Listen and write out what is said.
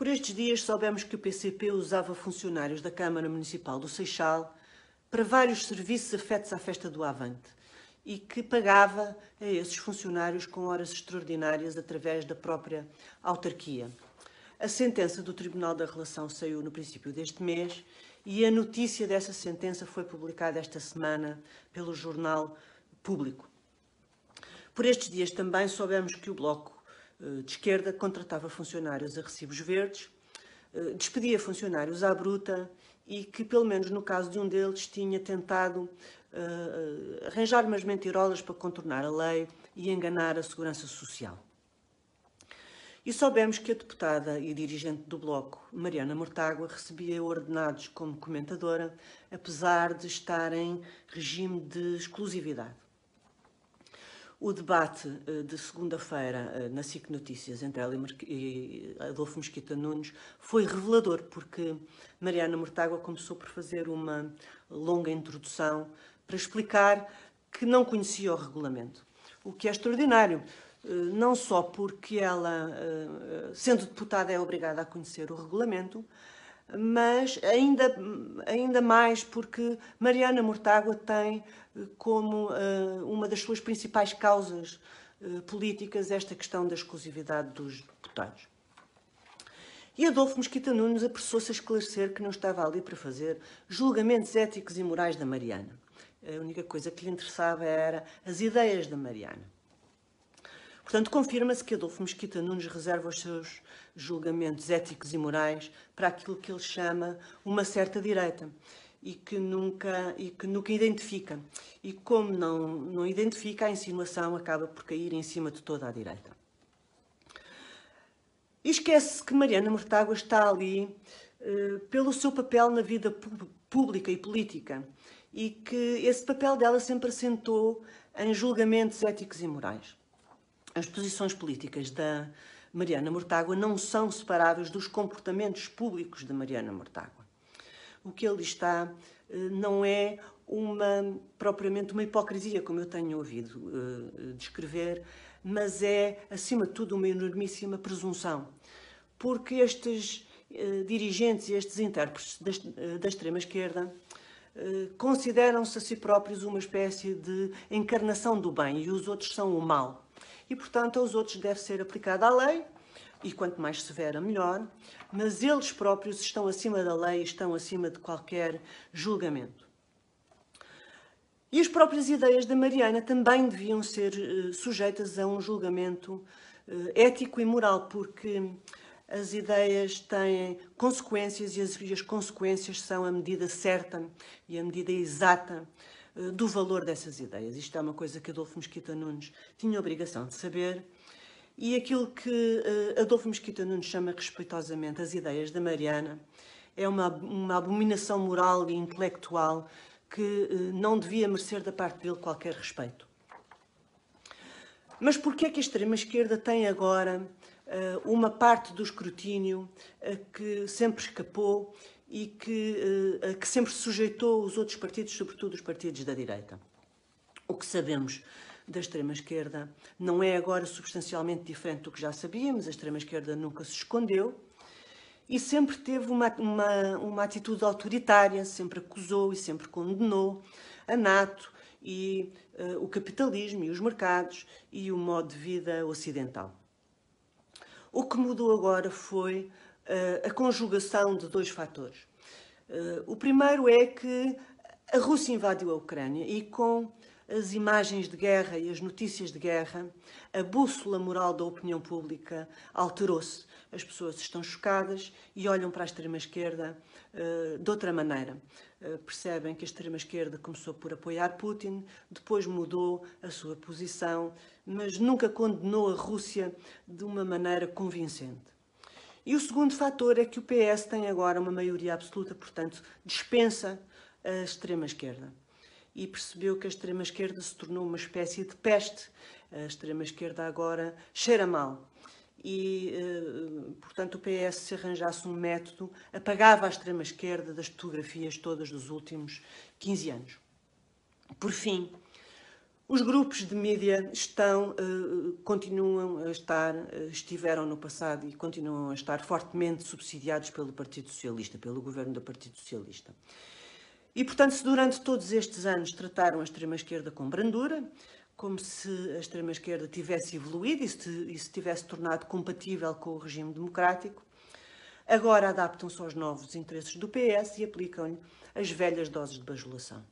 Por estes dias soubemos que o PCP usava funcionários da Câmara Municipal do Seixal para vários serviços afetos à festa do Avante e que pagava a esses funcionários com horas extraordinárias através da própria autarquia. A sentença do Tribunal da Relação saiu no princípio deste mês e a notícia dessa sentença foi publicada esta semana pelo Jornal Público. Por estes dias também soubemos que o Bloco de Esquerda contratava funcionários a recibos verdes, eh, despedia funcionários à bruta e que, pelo menos no caso de um deles, tinha tentado uh, arranjar umas mentirolas para contornar a lei e enganar a segurança social. E soubemos que a deputada e dirigente do Bloco, Mariana Mortágua, recebia ordenados como comentadora, apesar de estar em regime de exclusividade. O debate eh, de segunda-feira eh, na SIC Notícias entre ela e Adolfo Mesquita Nunes foi revelador, porque Mariana Mortágua começou por fazer uma longa introdução para explicar que não conhecia o regulamento. O que é extraordinário, eh, não só porque ela, sendo deputada, é obrigada a conhecer o regulamento, mas ainda, ainda mais porque Mariana Mortágua tem eh, como uh, uma das suas principais causas uh, políticas esta questão da exclusividade dos deputados. E Adolfo Mesquita Nunes apressou-se a esclarecer que não estava ali para fazer julgamentos éticos e morais da Mariana. A única coisa que lhe interessava era as ideias da Mariana. Portanto, confirma-se que Adolfo Mesquita Nunes reserva os seus julgamentos éticos e morais para aquilo que ele chama uma certa direita e que nunca, e que nunca identifica. E como não, não identifica, a insinuação acaba por cair em cima de toda a direita. E esquece que Mariana Mortágua está ali uh, pelo seu papel na vida pública e política e que esse papel dela sempre assentou em julgamentos éticos e morais as posições políticas da Mariana Mortágua não são separáveis dos comportamentos públicos da Mariana Mortágua. O que ele está eh, não é uma, propriamente uma hipocrisia, como eu tenho ouvido uh, descrever, mas é, acima de tudo, uma enormíssima presunção. Porque estes uh, dirigentes e estes intérpretes da, uh, da extrema-esquerda consideram-se a si próprios uma espécie de encarnação do bem e os outros são o mal e, portanto, aos outros deve ser aplicada a lei, e quanto mais severa, melhor, mas eles próprios estão acima da lei, estão acima de qualquer julgamento. E as próprias ideias da Mariana também deviam ser uh, sujeitas a um julgamento uh, ético e moral, porque as ideias têm consequências e as, e as consequências são a medida certa e a medida exata eh, do valor dessas ideias. Isto é uma coisa que Adolfo Mesquita Nunes tinha obrigação de saber e aquilo que uh, Adolfo Mesquita Nunes chama respeitosamente as ideias da Mariana é uma, uma abominação moral e intelectual que uh, não devia merecer da parte dele qualquer respeito. Mas por que é que a extrema-esquerda tem agora uma parte do escrutínio que sempre escapou e que, uh, que sempre sujeitou os outros partidos, sobretudo os partidos da direita. O que sabemos da extrema-esquerda não é agora substancialmente diferente do que já sabíamos, a extrema-esquerda nunca se escondeu e sempre teve uma, uma, uma atitude autoritária, sempre acusou e sempre condenou a NATO e uh, o capitalismo e os mercados e o modo de vida ocidental. O que mudou agora foi a conjugação de dois fatores. Uh, o primeiro é que a Rússia invadiu a Ucrânia e com as imagens de guerra e as notícias de guerra, a bússola moral da opinião pública alterou-se. As pessoas estão chocadas e olham para a extrema-esquerda uh, de outra maneira. Uh, percebem que a extrema-esquerda começou por apoiar Putin, depois mudou a sua posição, mas nunca condenou a Rússia de uma maneira convincente. E o segundo fator é que o PS tem agora uma maioria absoluta, portanto, dispensa a extrema-esquerda. E percebeu que a extrema-esquerda se tornou uma espécie de peste. A extrema-esquerda agora cheira mal. E, eh, portanto, o PS, se arranjasse um método, apagava a extrema-esquerda das fotografias todas dos últimos 15 anos. Por fim, Os grupos de mídia estão, uh, continuam a estar, uh, estiveram no passado e continuam a estar fortemente subsidiados pelo Partido Socialista, pelo governo do Partido Socialista. E, portanto, se durante todos estes anos trataram a extrema-esquerda com brandura, como se a extrema-esquerda tivesse evoluído e se, e se tivesse tornado compatível com o regime democrático, agora adaptam-se aos novos interesses do PS e aplicam-lhe as velhas doses de bajulação.